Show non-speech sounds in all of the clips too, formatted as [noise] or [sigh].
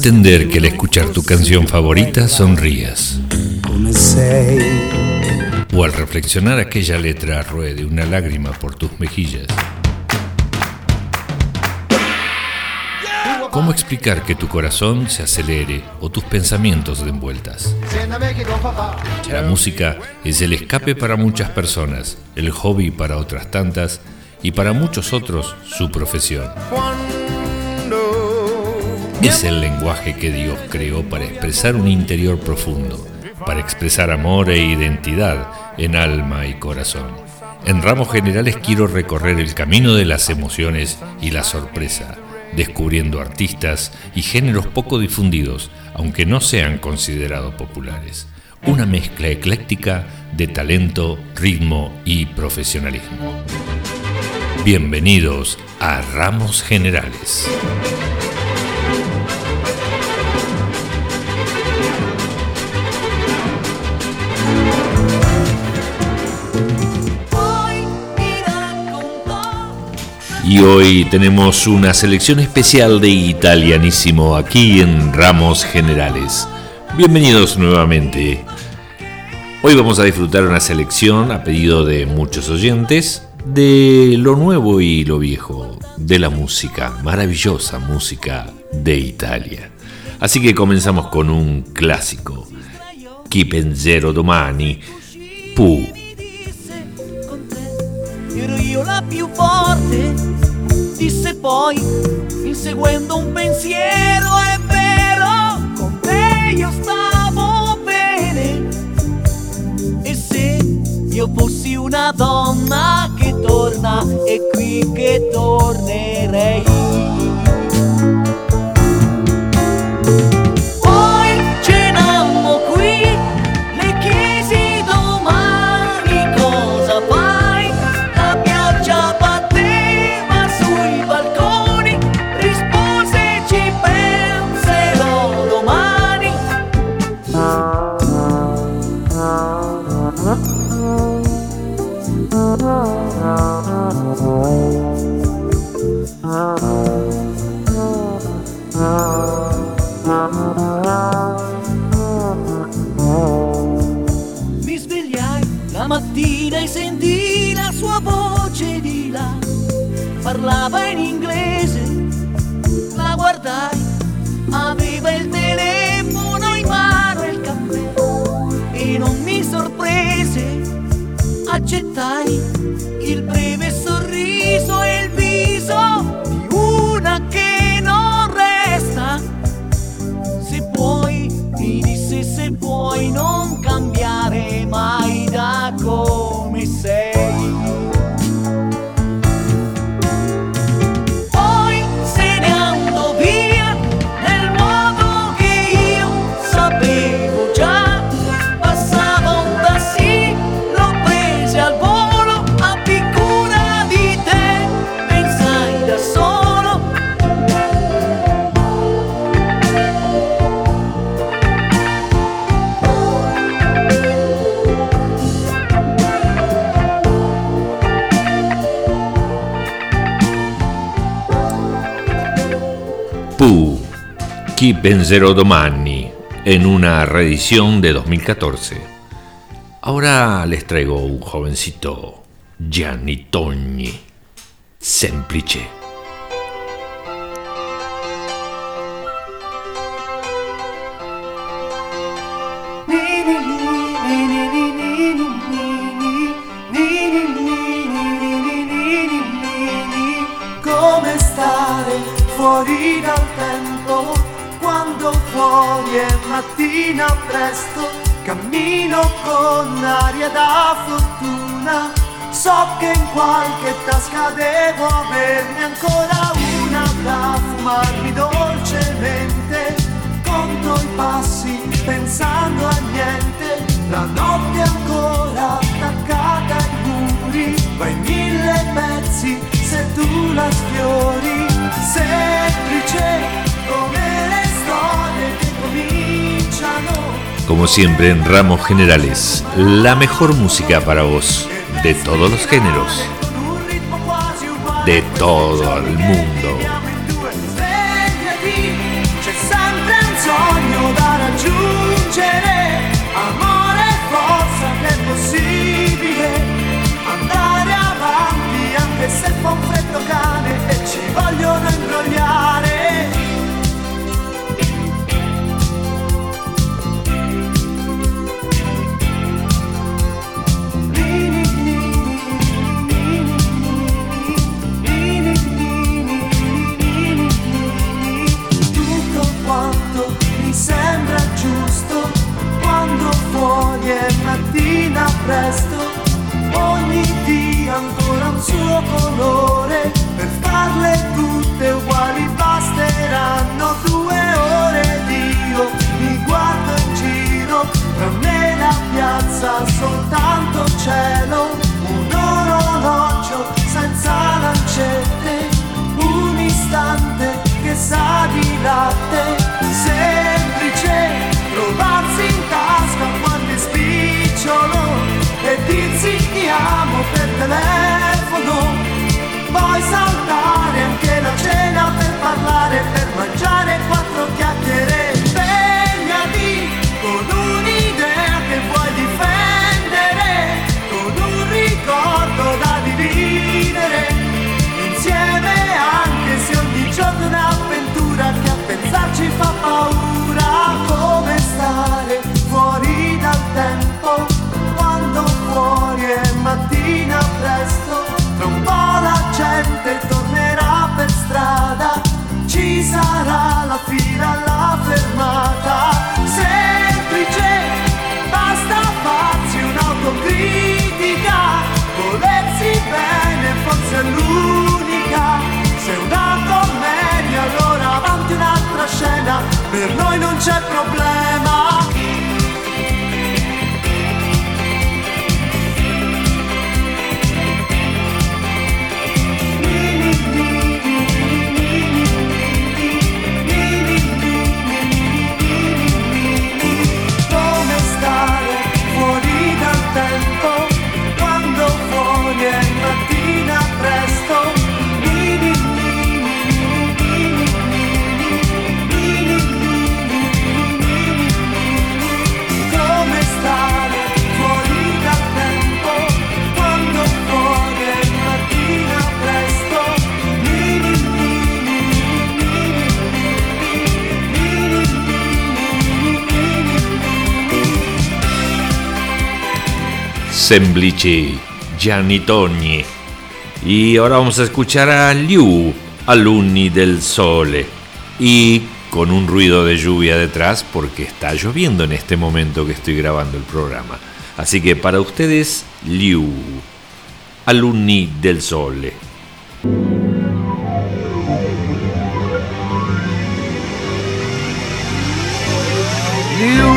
entender que al escuchar tu canción favorita sonrías? O al reflexionar aquella letra ruede una lágrima por tus mejillas. ¿Cómo explicar que tu corazón se acelere o tus pensamientos den vueltas? La música es el escape para muchas personas, el hobby para otras tantas y para muchos otros su profesión. Es el lenguaje que Dios creó para expresar un interior profundo, para expresar amor e identidad en alma y corazón. En ramos generales quiero recorrer el camino de las emociones y la sorpresa descubriendo artistas y géneros poco difundidos, aunque no sean considerados populares. Una mezcla ecléctica de talento, ritmo y profesionalismo. Bienvenidos a Ramos Generales. Y hoy tenemos una selección especial de italianísimo aquí en Ramos Generales. Bienvenidos nuevamente. Hoy vamos a disfrutar una selección a pedido de muchos oyentes de lo nuevo y lo viejo, de la música, maravillosa música de Italia. Así que comenzamos con un clásico, Chi pensiero domani, Pu. Disse poi, inseguendo un pensiero, è vero, con te io stavo bene. E se io fossi una donna che torna, è qui che tornerei. Penserò domani en una reedición de 2014. Ahora les traigo un jovencito, Gianni Togni, semplice. Mattina presto, cammino con aria da fortuna. So che in qualche tasca devo averne ancora una da fumarmi dolcemente. Conto i passi pensando a niente, la notte ancora attaccata ai muri, va in mille pezzi se tu la sfiori. Semplice Como siempre en ramos generales, la mejor música para vos, de todos los géneros, de todo el mundo. È mattina presto ogni dia ancora un suo colore per farle tutte uguali basteranno due ore ed io mi guardo in giro tra me e la piazza soltanto cielo un orologio senza lancette un istante che sa di latte the night gente tornerà per strada. Ci sarà la fila alla fermata. Semplice basta farsi un'autocritica. Volersi bene forse è l'unica. Se una commedia allora avanti un'altra scena. Per noi non c'è problema Semplici, Gianni Togni. Y ahora vamos a escuchar a Liu, alumni del Sole. Y con un ruido de lluvia detrás porque está lloviendo en este momento que estoy grabando el programa. Así que para ustedes, Liu, alumni del Sole. Liu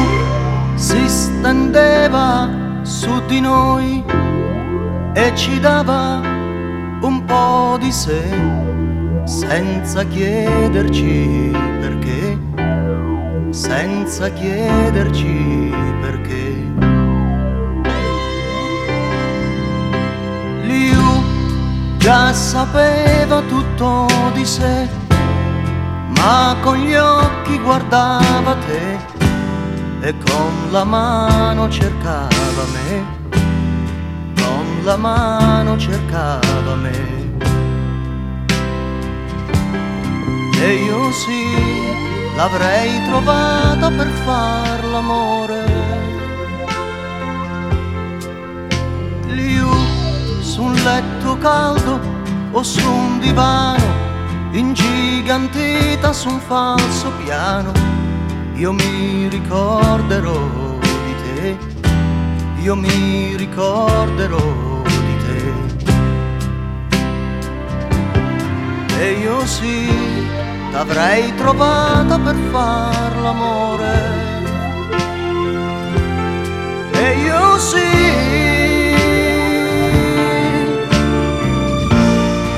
si stendeva su di noi e ci dava un po' di sé senza chiederci perché, senza chiederci perché. Liu già sapeva tutto di sé, ma con gli occhi guardava te e con la mano cercava me, con la mano cercava me. E io sì, l'avrei trovata per far l'amore. Liu, su un letto caldo o su un divano, ingigantita su un falso piano io mi ricorderò di te, io mi ricorderò di te. E io sì, t'avrei trovata per far l'amore. E io sì,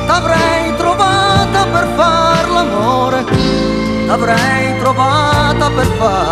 t'avrei trovata per far l'amore t'avrei trovata per far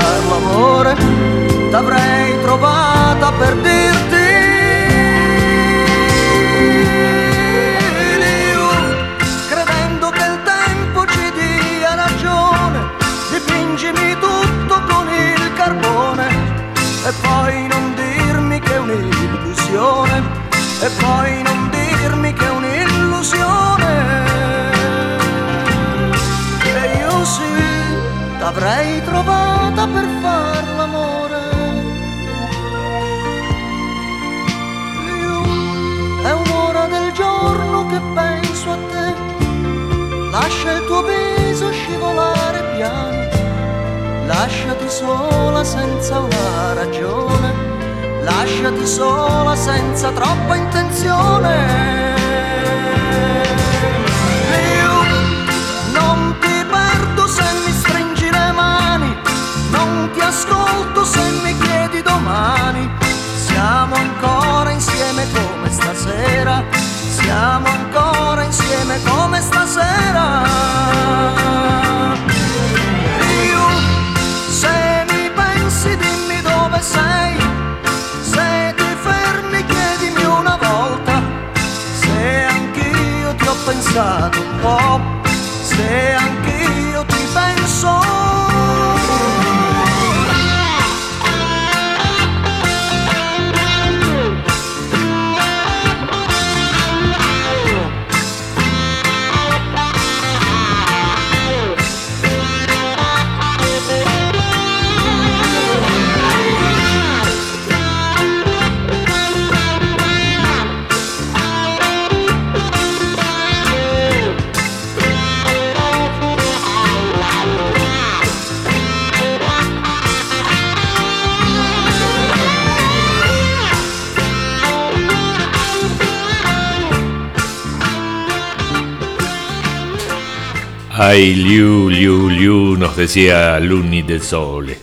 Ay, Liu, Liu, Liu, nos decía Luni del Sole.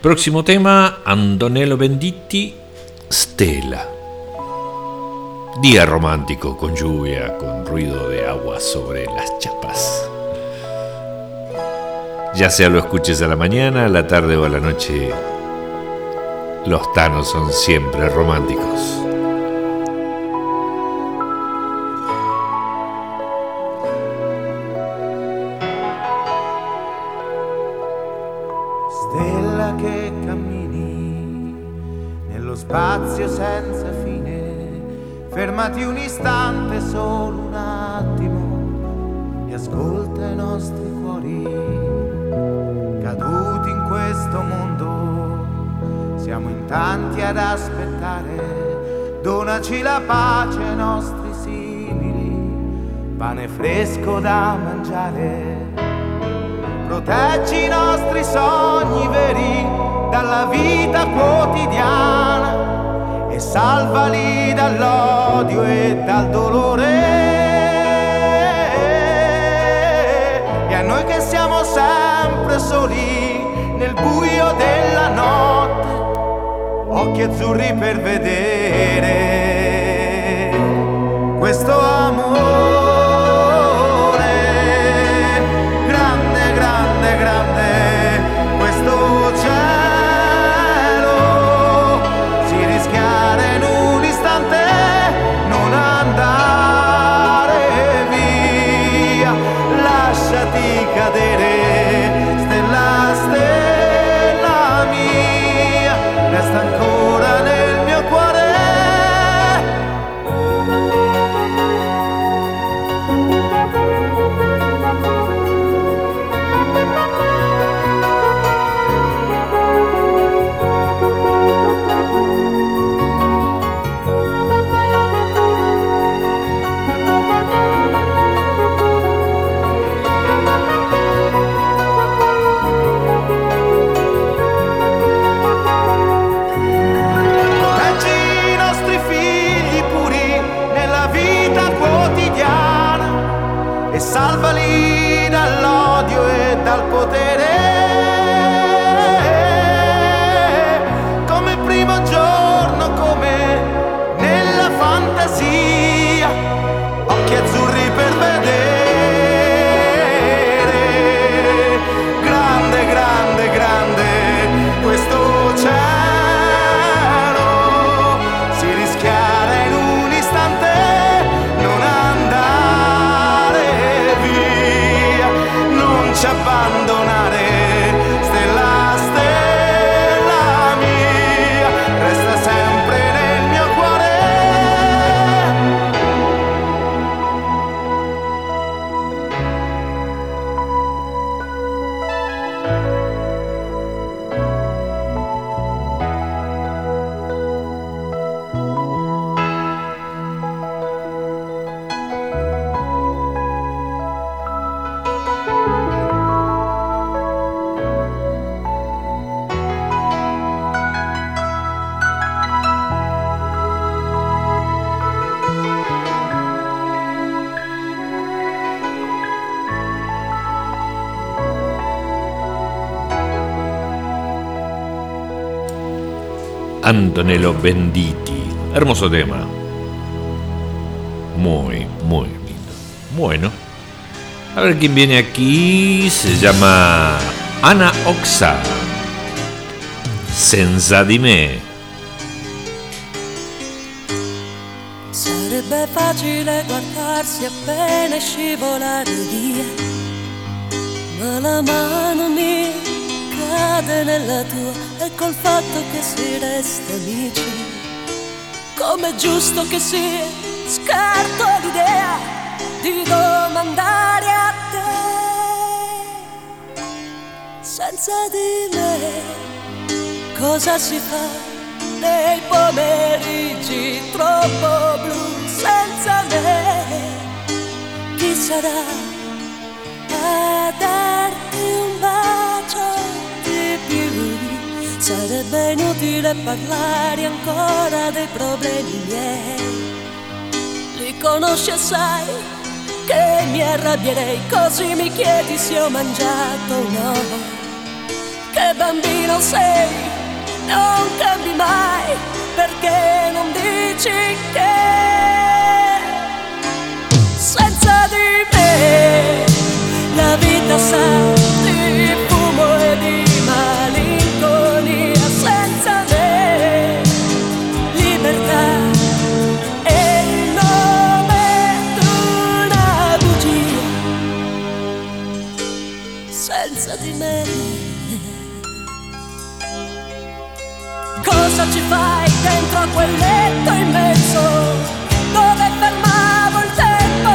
Próximo tema, Antonello Benditti, Stella. Día romántico con lluvia, con ruido de agua sobre las chapas. Ya sea lo escuches a la mañana, a la tarde o a la noche, los tanos son siempre románticos. Fermati un istante, solo un attimo, e ascolta i nostri cuori, caduti in questo mondo, siamo in tanti ad aspettare, donaci la pace ai nostri simili, pane fresco da mangiare, proteggi i nostri sogni veri dalla vita quotidiana salvali dall'odio e dal dolore. E a noi che siamo sempre soli nel buio della notte, occhi azzurri per vedere questo amore. Antonello Benditi. Hermoso tema. Muy, muy lindo. Bueno. A ver quién viene aquí. Se llama Ana Oxa. Senza di me. Sarebbe facile guardarsi appena e scivolare via, ma la mano mi cade nella tua e col fatto che si resta amici, come giusto che sia, scarto l'idea di domandare a te, senza di me, cosa si fa? nei pomeriggi troppo blu senza me chi sarà a darti più sarebbe inutile parlare ancora dei problemi miei. Li conosci e sai che mi arrabbierei così mi chiedi se ho mangiato o no. Che bambino sei non cambi mai perché non dici che senza di me la vita sa fai dentro a quel letto immenso dove fermavo il tempo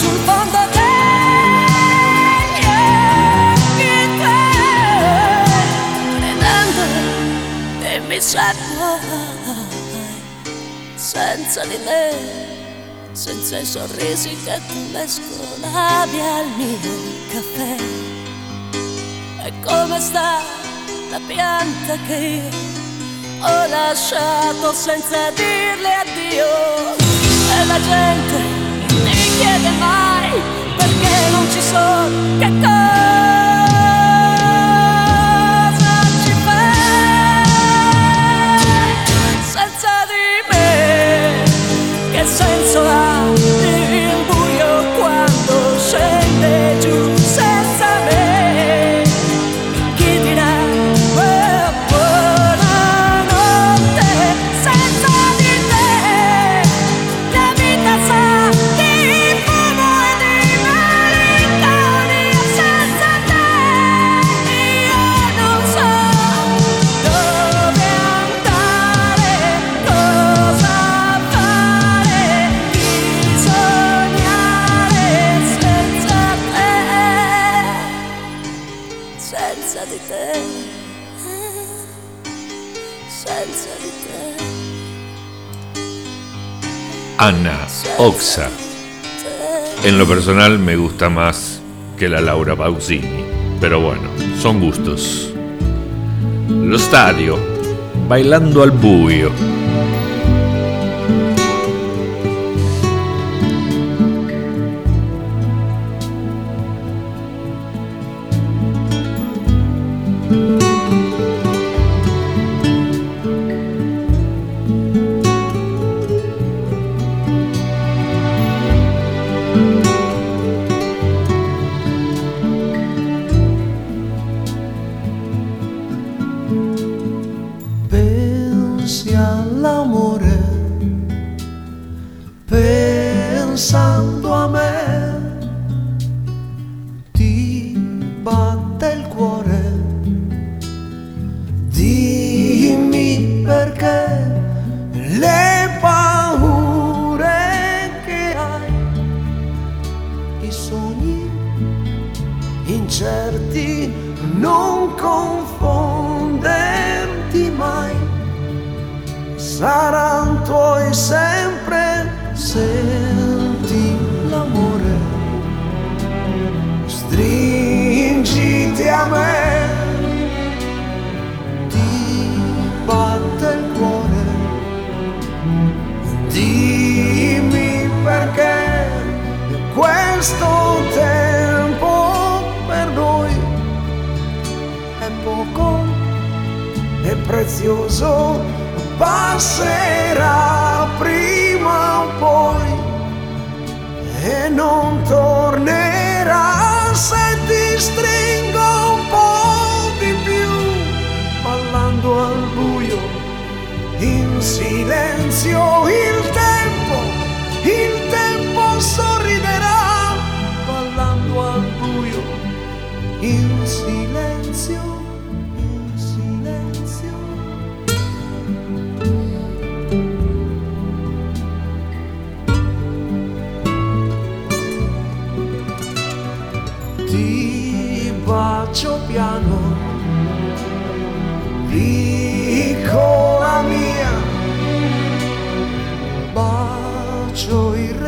sul fondo degli occhi tuoi. Ridendo e mi sai senza di me senza i sorrisi che tu mescolavi al mio caffè. E come sta la pianta che io ho lasciato senza dirle addio. E la gente mi chiede mai perché non ci sono. Che cosa Ana Oxa. En lo personal me gusta más que la Laura Pausini, pero bueno, son gustos. Lo stadio, bailando al buio. Pensi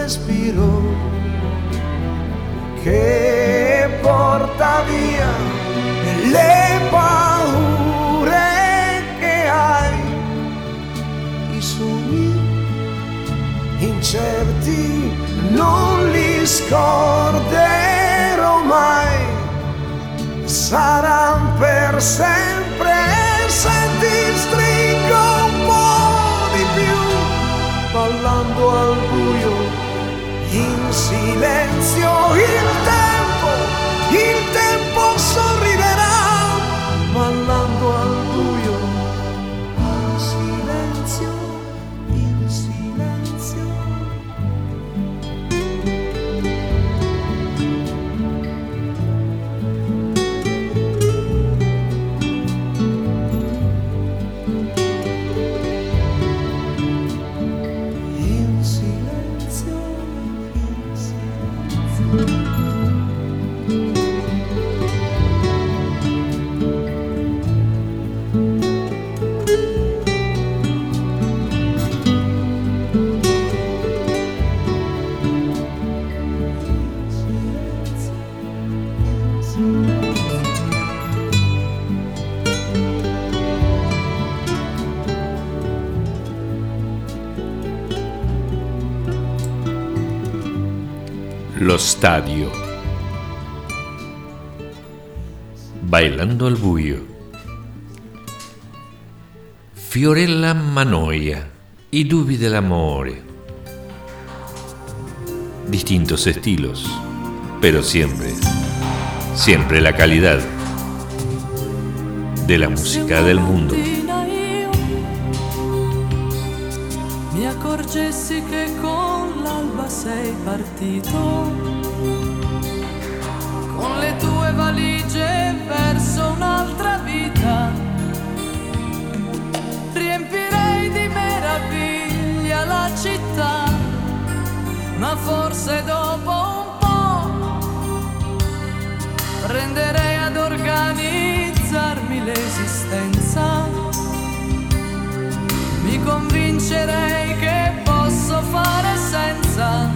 respiro che porta via le paure che hai, i sogni incerti non li scorderò mai, saranno per sempre se ti stringo un po' di più, ballando al in silenzio stadio. Bailando al buio. Fiorella Manoia. I dubbi dell'amore. Distintos estilos, pero siempre, siempre la calidad de la música del mundo. Con l'alba sei partito con le tue valigie verso un'altra vita riempirei di meraviglia la città ma forse dopo un po' prenderei ad organizzarmi l'esistenza. Mi convincerei che posso fare senza.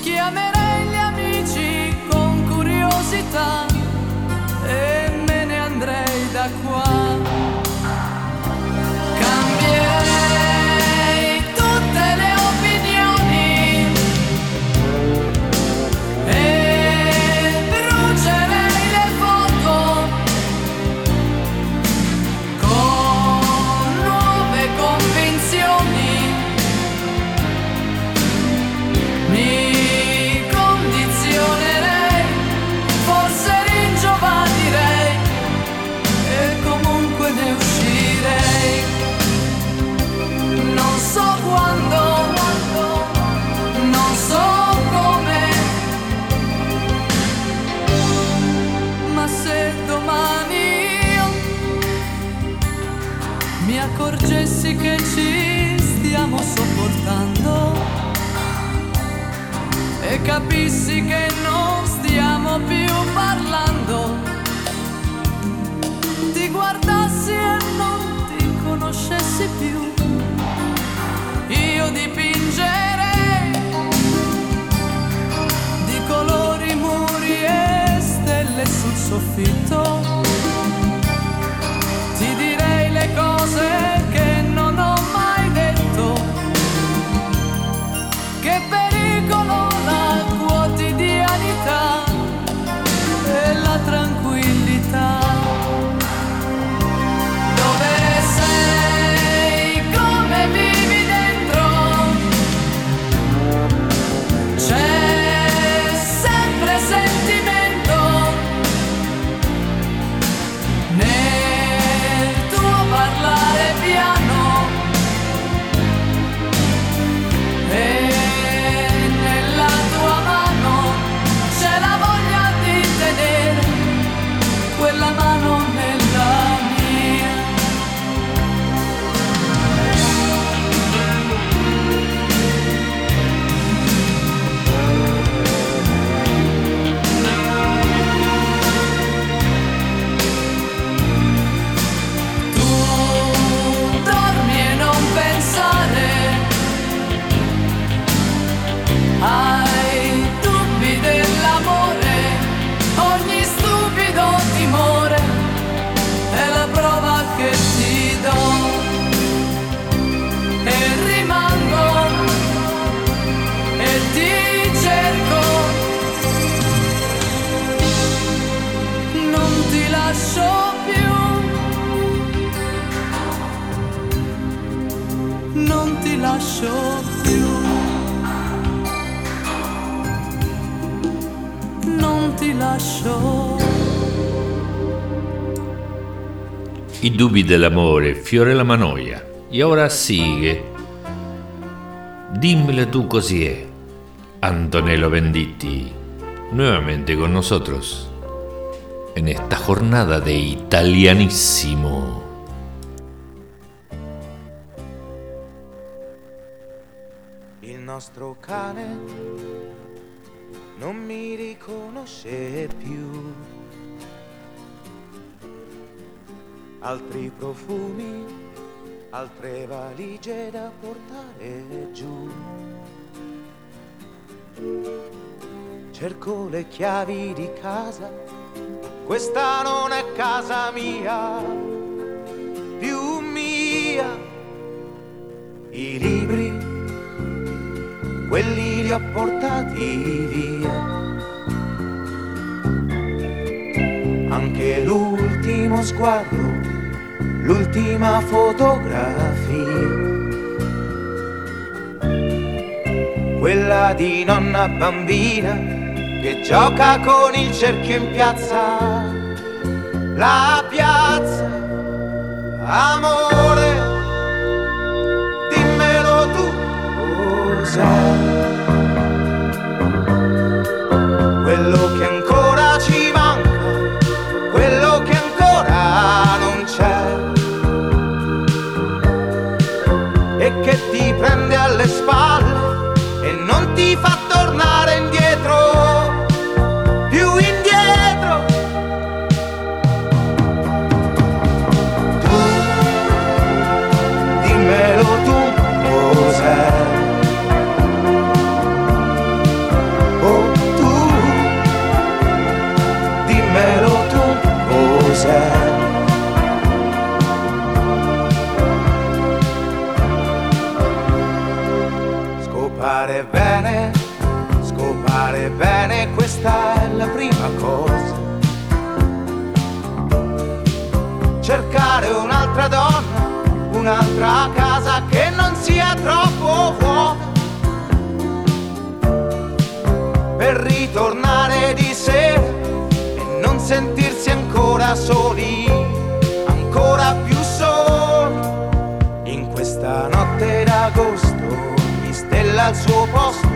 Chiamerei gli amici con curiosità e me ne andrei da qua. Soffitto. Ti direi le cose dubbi dell'amore, fiore la manoia. E ora sigue. Dimmelo tú così è. Antonello Venditti, nuevamente con nosotros en esta jornada de italianísimo. Il nostro cane non mi riconosce più. Altri profumi, altre valigie da portare giù. Cerco le chiavi di casa, questa non è casa mia, più mia. I libri quelli li ho portati via. Anche l'ultimo sguardo, l'ultima fotografia. Quella di nonna bambina che gioca con il cerchio in piazza. La piazza, amore, dimmelo tu cos'è soli, ancora più soli. In questa notte d'agosto mi stella al suo posto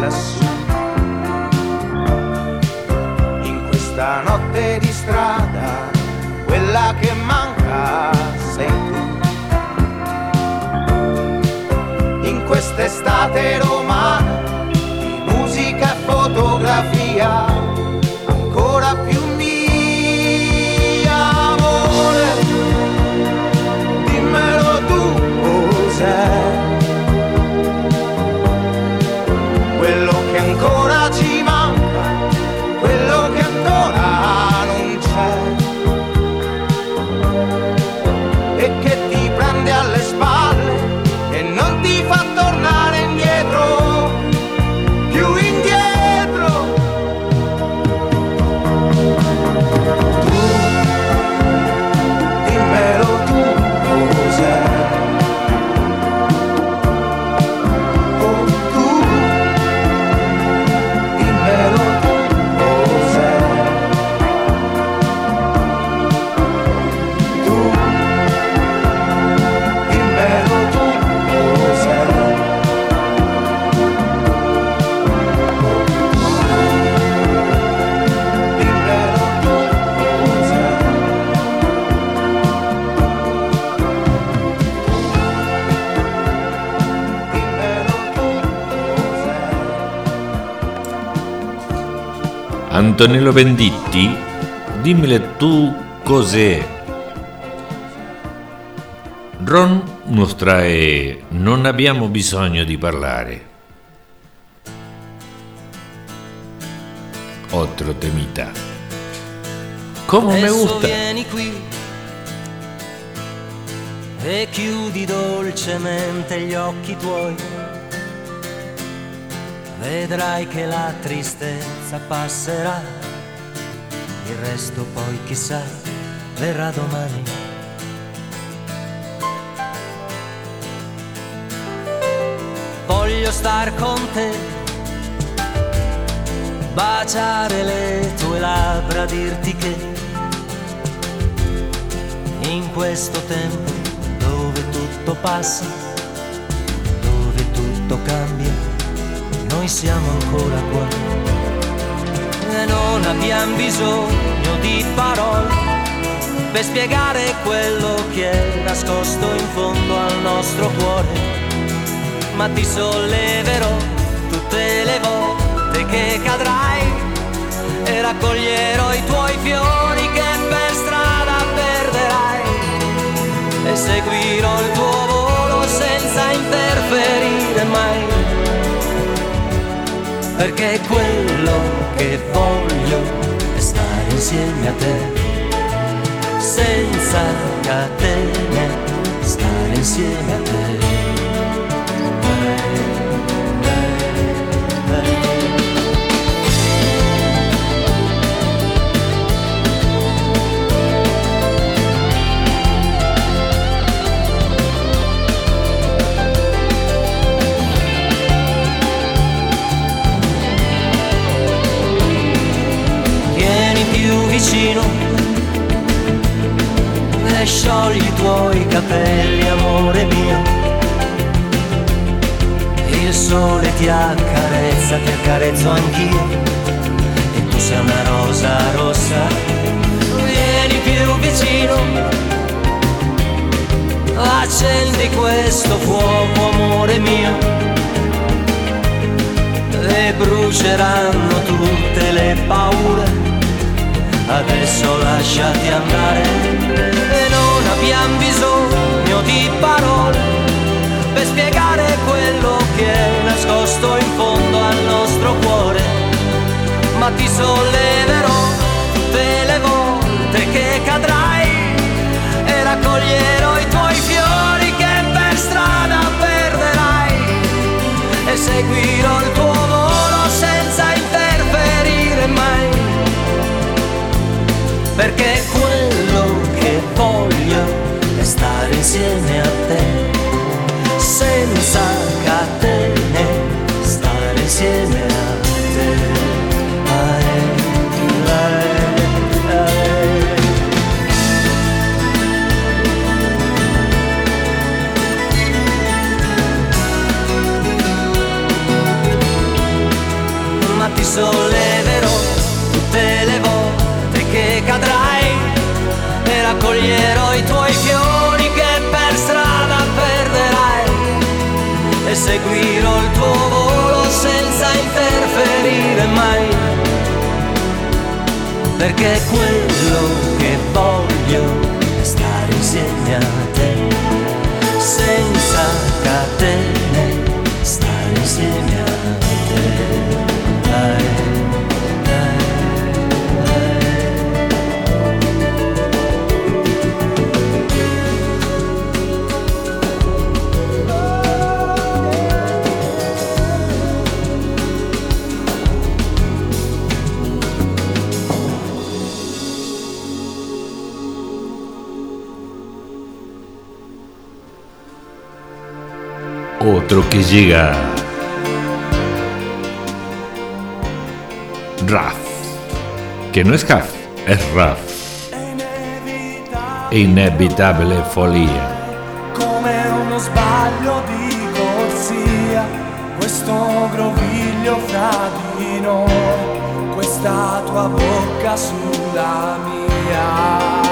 lassù. In questa notte di strada, quella che manca sei tu. In quest'estate romana di musica e fotografia Antonello Venditti, dimmele tu cos'è. Ron nos trae Non abbiamo bisogno di parlare. Otro temita. Como me Adesso gusta. vieni qui e chiudi dolcemente gli occhi tuoi. Vedrai che la tristezza passerà, il resto poi chissà verrà domani. voglio star con te, baciare le tue labbra, dirti che in questo tempo dove tutto passa, dove tutto cambia, noi siamo ancora qua e non abbiamo bisogno di parole per spiegare quello che è nascosto in fondo al nostro cuore. Ma ti solleverò tutte le volte che cadrai e raccoglierò i tuoi fiori che per strada perderai e seguirò il tuo volo senza interferire mai. Perché quello che voglio è stare insieme a te senza catene, stare insieme a te. Vicino sciogli i tuoi capelli, amore mio. Il sole ti accarezza, ti accarezzo anch'io. E tu sei una rosa rossa. Vieni più vicino. Accendi questo fuoco, amore mio. E bruceranno tutte le paure adesso lasciati andare e non abbiamo bisogno di parole per spiegare quello che è nascosto in fondo al nostro cuore, ma ti solleverò tutte le volte che cadrai e raccoglierò i tuoi fiori che per strada perderai e seguirò il tuo volo perché quello che voglio è stare insieme a te, seguirò il tuo volo senza interferire mai. Perché quello che voglio è stare insieme a te que llega. Raf. Que no es Haf, es Raf. Inevitabile follia. come uno sbaglio di corsia, questo groviglio fra di noi, questa tua bocca sulla mia.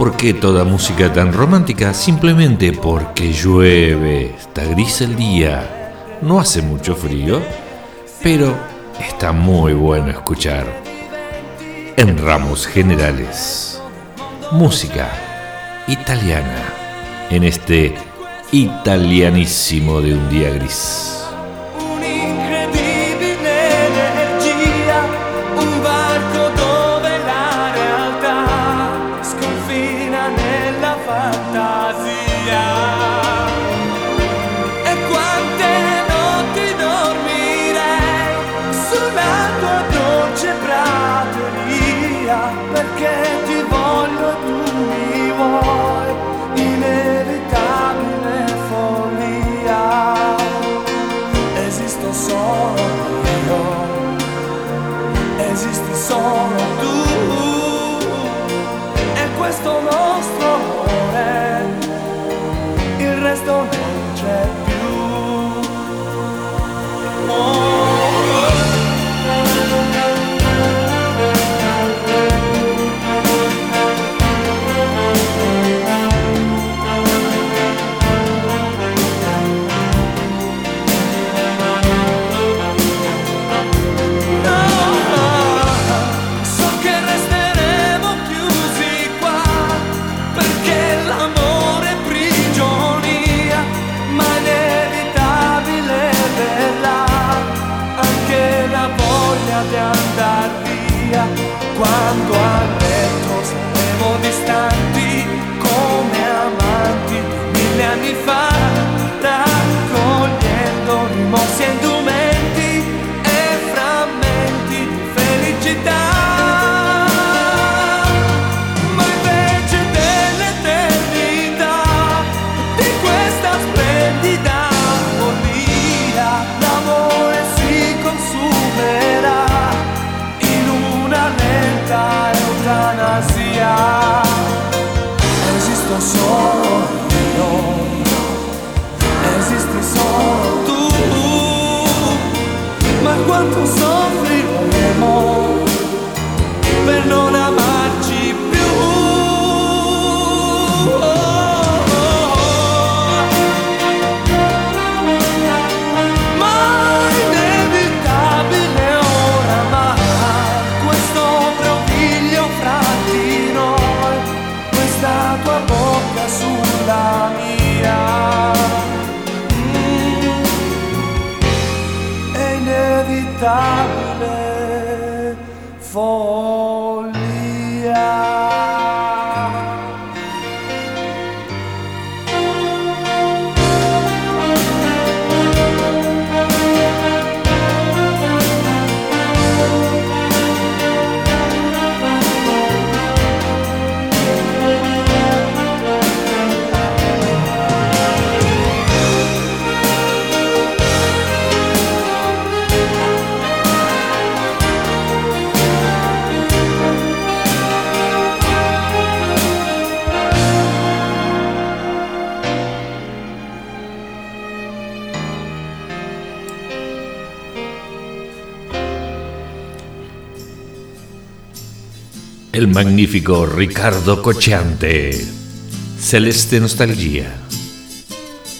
¿Por qué toda música tan romántica? Simplemente porque llueve, está gris el día, no hace mucho frío, pero está muy bueno escuchar. En ramos generales, música italiana, en este italianísimo de un día gris. sorrow. Follia. El magnífico Ricardo Cocciante. Celeste Nostalgia.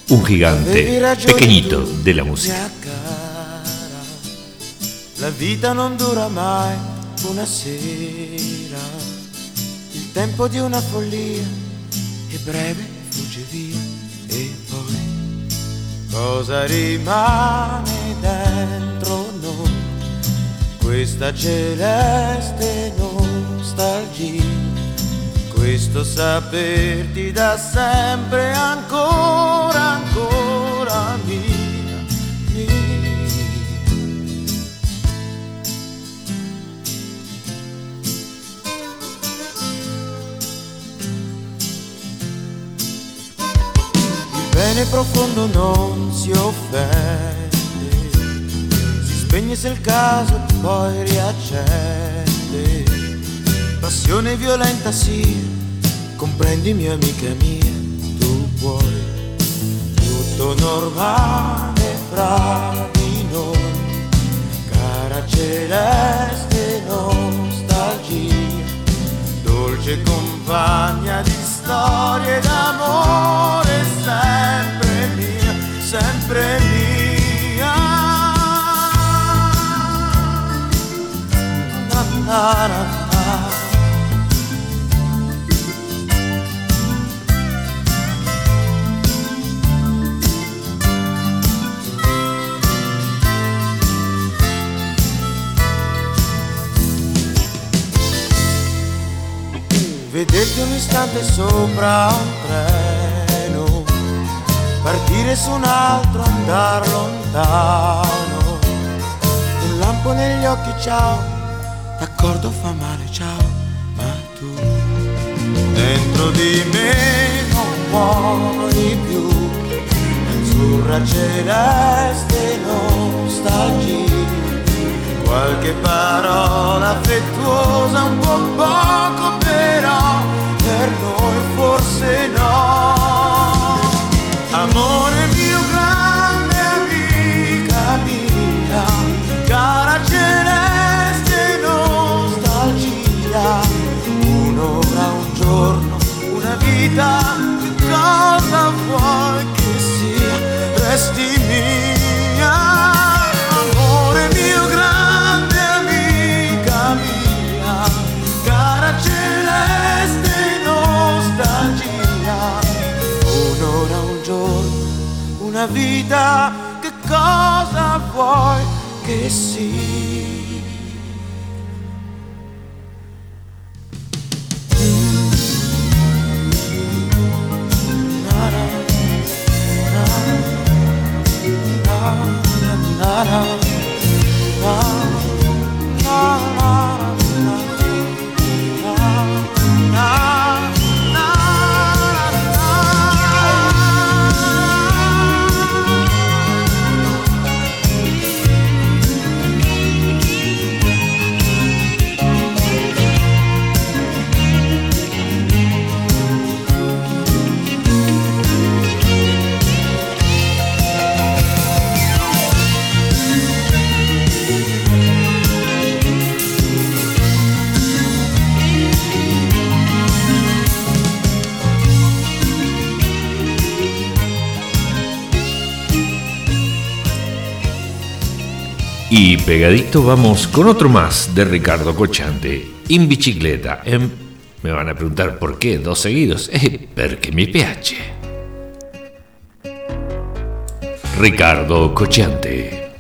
Un gigante pequeñito de la música. La vita non dura mai una sera. Il tempo di una follia è breve, fugge via. E poi cosa rimane dentro noi? Questa celeste nostalgia. Questo saperti da sempre ancora, ancora mia, mia. Il bene profondo non si offende, si spegne se il caso poi riaccende. Passione violenta sia, comprendimi amica mia, tu puoi. Tutto normale fra di noi, cara celeste nostalgia, dolce compagna di storie d'amore, istante sopra un treno, partire su un altro, andar lontano. Un lampo negli occhi, ciao, d'accordo fa male, ciao, ma tu dentro di me non muori più. Azzurra celeste nostalgia qualche parola affettuosa, un po' poco però, per noi forse no. Amore mio grande amica mia, cara celeste nostalgia, un'ora, un giorno, una vita, cosa vuoi che sia, resti mia. minha vida, que cosa vuoi che sia? Y pegadito vamos con otro más de Ricardo Cochante, in bicicleta. Em, me van a preguntar por qué, dos seguidos. [laughs] Eh, perché mi piace. Riccardo Cocciante.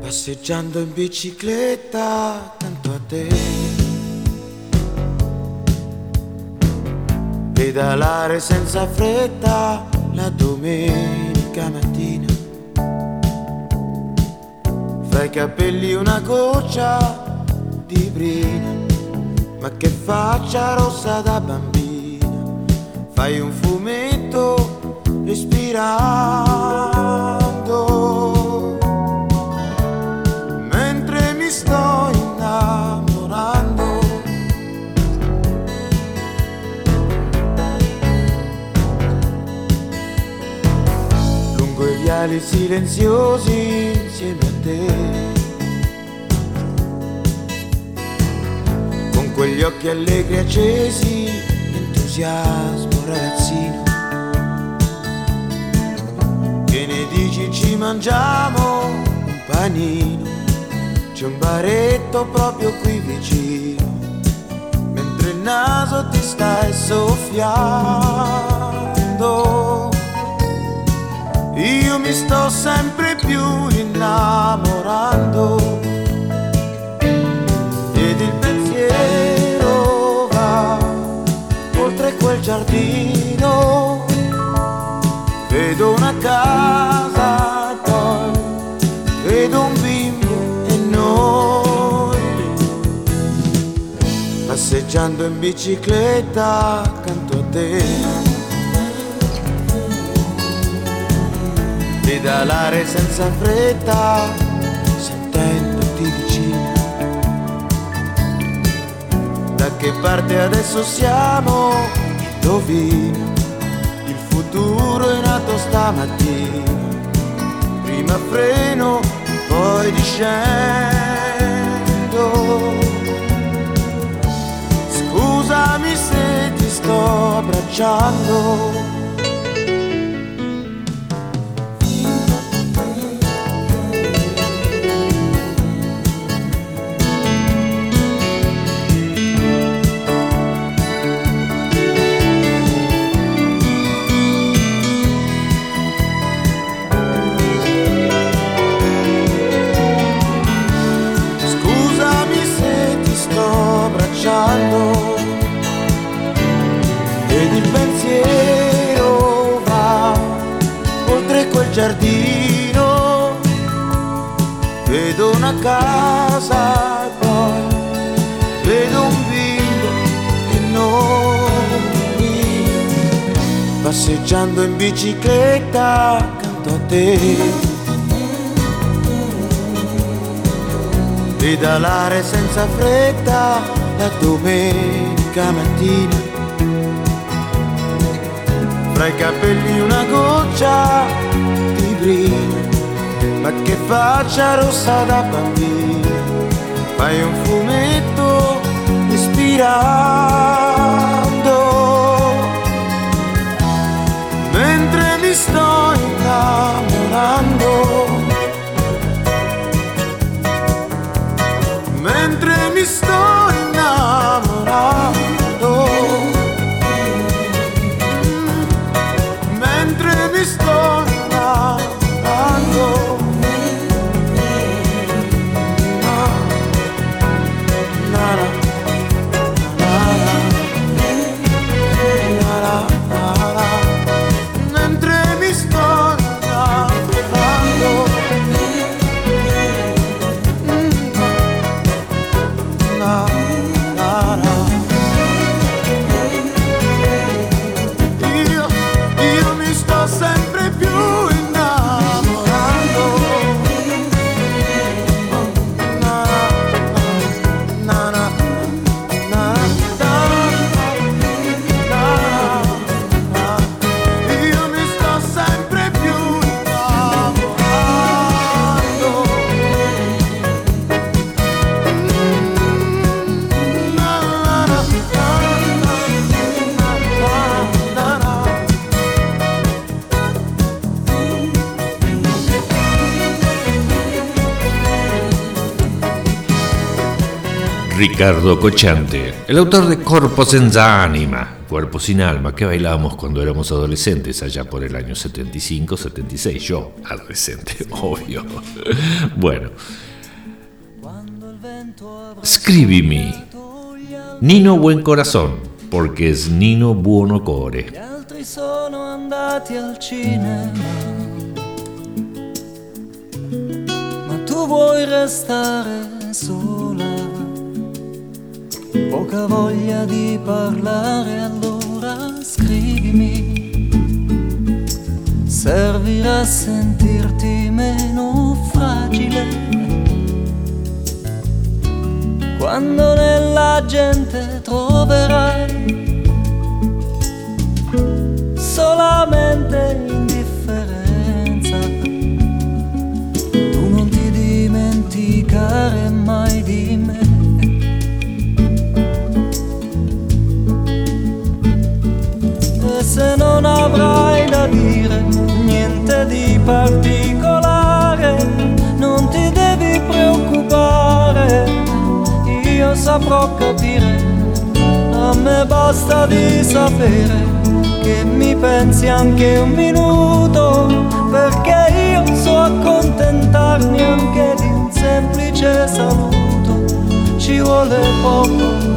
Passeggiando in bicicletta tanto a te. Pedalare senza fretta la domenica mattina fra i capelli una goccia di brina, ma che faccia rossa da bambina, fai un fumetto respirando, mentre mi sto innamorando. Lungo i viali silenziosi insieme a te. Con quegli occhi allegri accesi, entusiasmo ragazzino. Che ne dici ci mangiamo un panino? C'è un baretto proprio qui vicino, mentre il naso ti stai soffiando. Io mi sto sempre più innamorando ed il pensiero va oltre quel giardino. Vedo una casa, poi vedo un bimbo e noi passeggiando in bicicletta accanto a te. Pedalare senza fretta, sentendoti vicina. Da che parte adesso siamo? Indovina, il futuro è nato stamattina. Prima freno, poi discendo. Scusami se ti sto abbracciando. Giardino. Vedo una casa e poi vedo un bimbo e noi passeggiando in bicicletta accanto a te. pedalare senza fretta la domenica mattina. Fra i capelli una goccia brina, ma che faccia rossa da bambina. Fai un fumetto ispirando, mentre mi sto innamorando. mentre mi sto innamorando. Ricardo Cochante, el autor de Corpo senza anima, Cuerpo sin alma, que bailábamos cuando éramos adolescentes, allá por el año 75, 76. Yo, adolescente, [laughs] obvio. Bueno. Scrivimi. Nino Buen Corazón, porque es Nino Buono Core. Gli altri sono andati al cinema. Ma tu vuoi restare sola. Poca voglia di parlare, allora scrivimi. Servirà a sentirti meno fragile. Quando nella gente troverai solamente indifferenza. Tu non ti dimenticare mai di me. Se non avrai da dire niente di particolare, non ti devi preoccupare, io saprò capire, a me basta di sapere che mi pensi anche un minuto, perché io so accontentarmi anche di un semplice saluto, ci vuole poco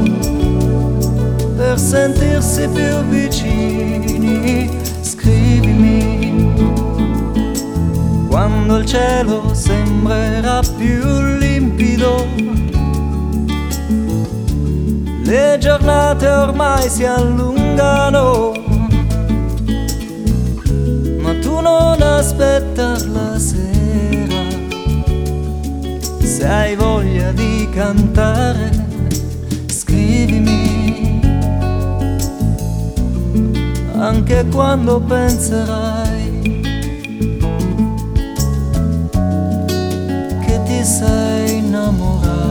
per sentirsi più vicini, scrivimi quando il cielo sembrerà più limpido. Le giornate ormai si allungano, ma tu non aspettar la sera. Se hai voglia di cantare, Anche quando penserai che ti sei innamorata.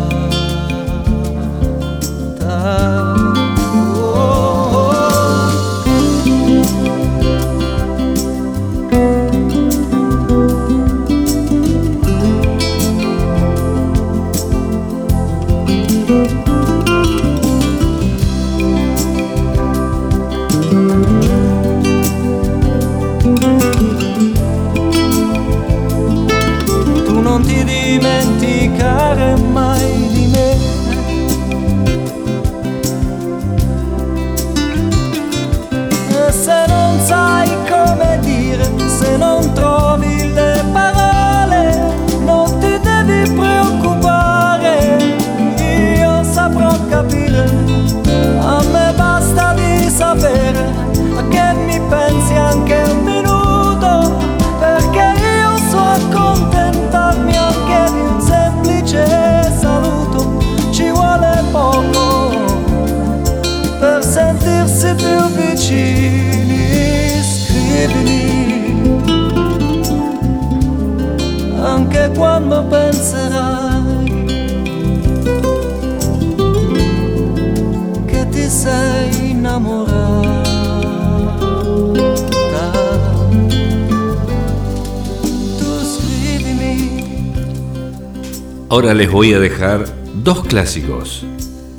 Ahora les voy a dejar dos clásicos.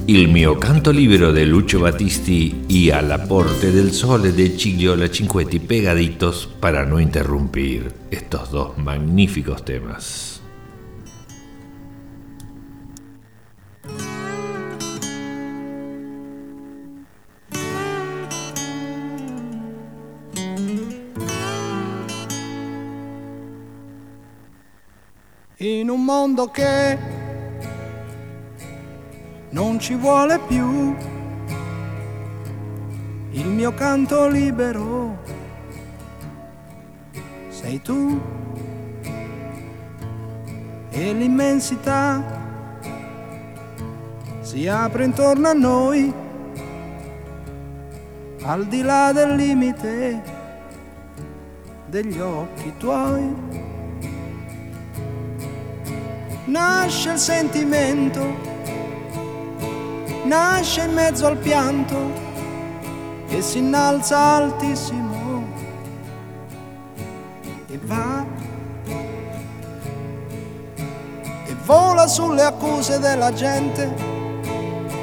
Il mio canto libero de Lucio Battisti y Al aporte del sole de Cigliola Cinquetti pegaditos para no interrumpir estos dos magníficos temas. In un mondo che non ci vuole più il mio canto libero sei tu e l'immensità. Si apre intorno a noi al di là del limite degli occhi tuoi nasce il sentimento, nasce in mezzo al pianto. Che si innalza altissimo. E va. E vola sulle accuse della gente.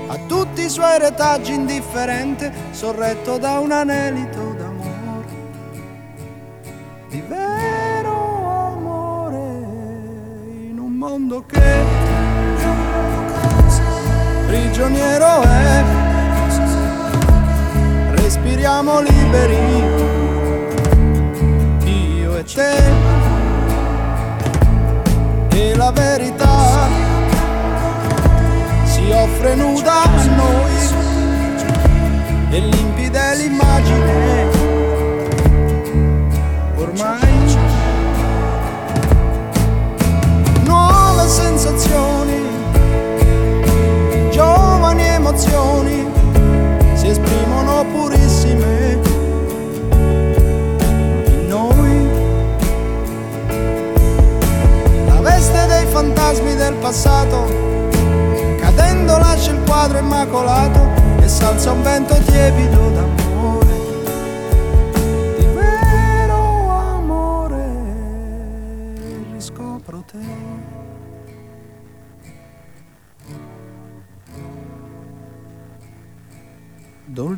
A tutti i suoi retaggi indifferente, sorretto da un anelito. mondo che prigioniero è. Respiriamo liberi, io e te. E la verità si offre nuda a noi e limpida l'immagine. sensazioni, giovani emozioni si esprimono purissime in noi. La veste dei fantasmi del passato, cadendo lascia il quadro immacolato e salza un vento tiepido da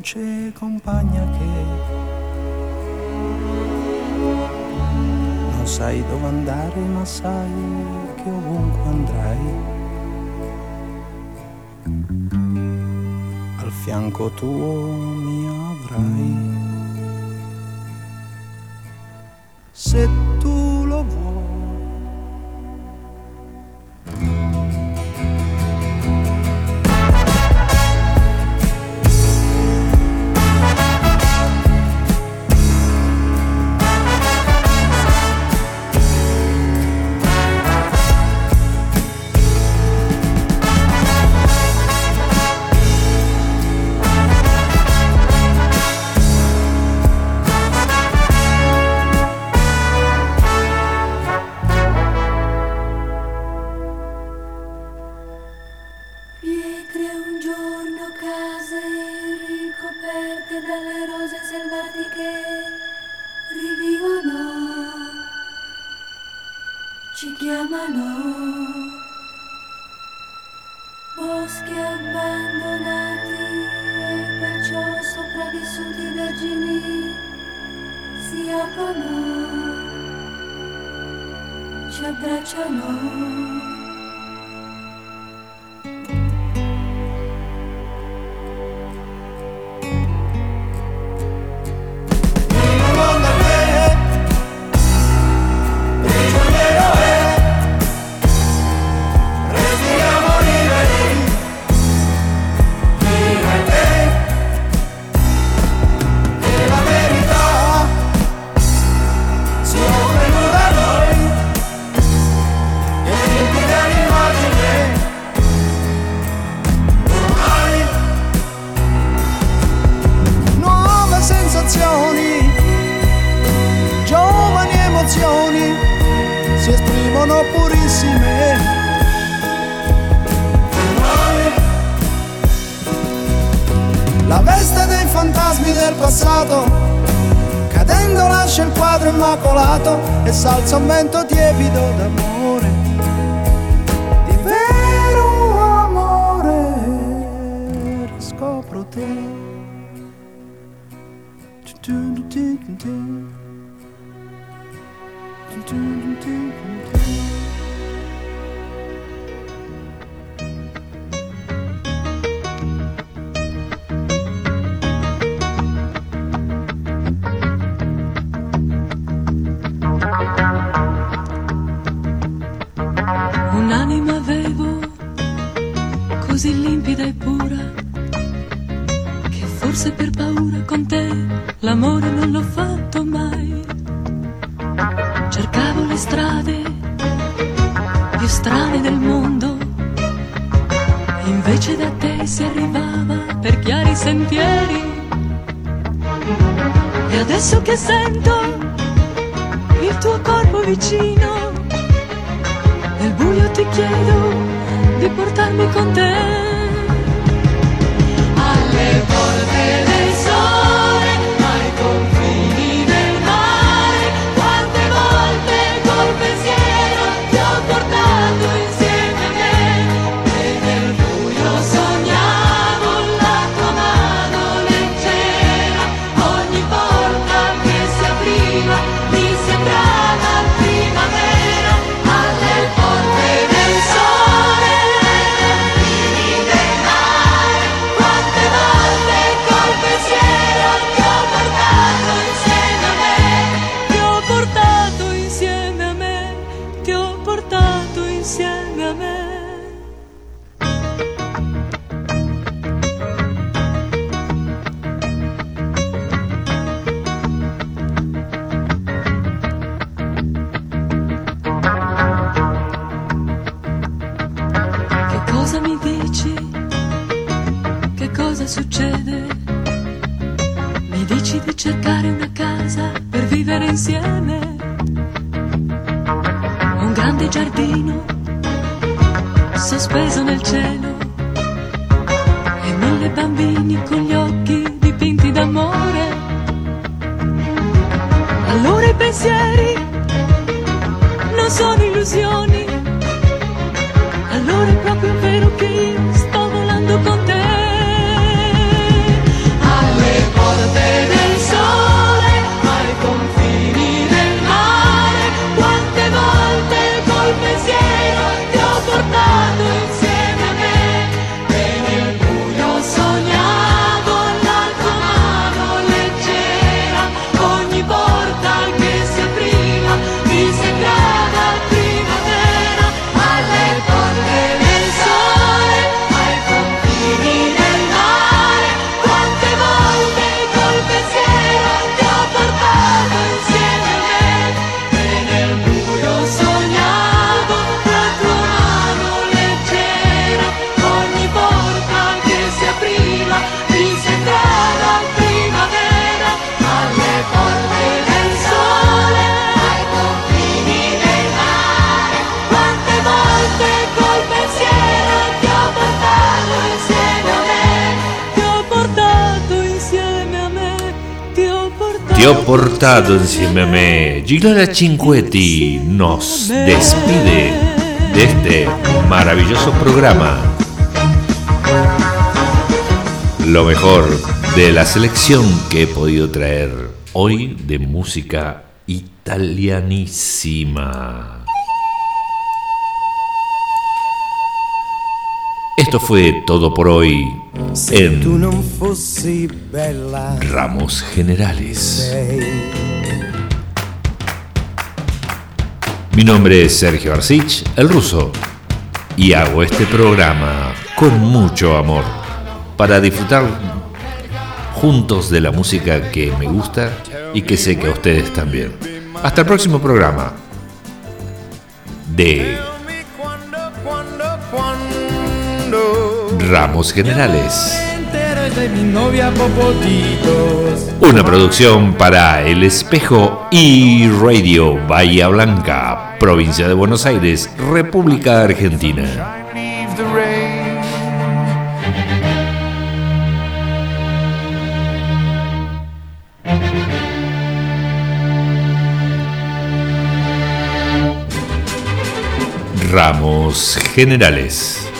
dolce compagna che non sai dove andare ma sai che ovunque andrai al fianco tuo mi avrai. Se portato. Te ho portado encima a me. Gigliola Cinquetti nos despide de este maravilloso programa. Lo mejor de la selección que he podido traer hoy de música italianísima. Esto fue todo por hoy en Ramos Generales. Mi nombre es Sergio Arcich, el ruso, y hago este programa con mucho amor para disfrutar juntos de la música que me gusta y que sé que a ustedes también. Hasta el próximo programa de Ramos Generales. Una producción para El Espejo y Radio Bahía Blanca, provincia de Buenos Aires, República Argentina. Ramos Generales.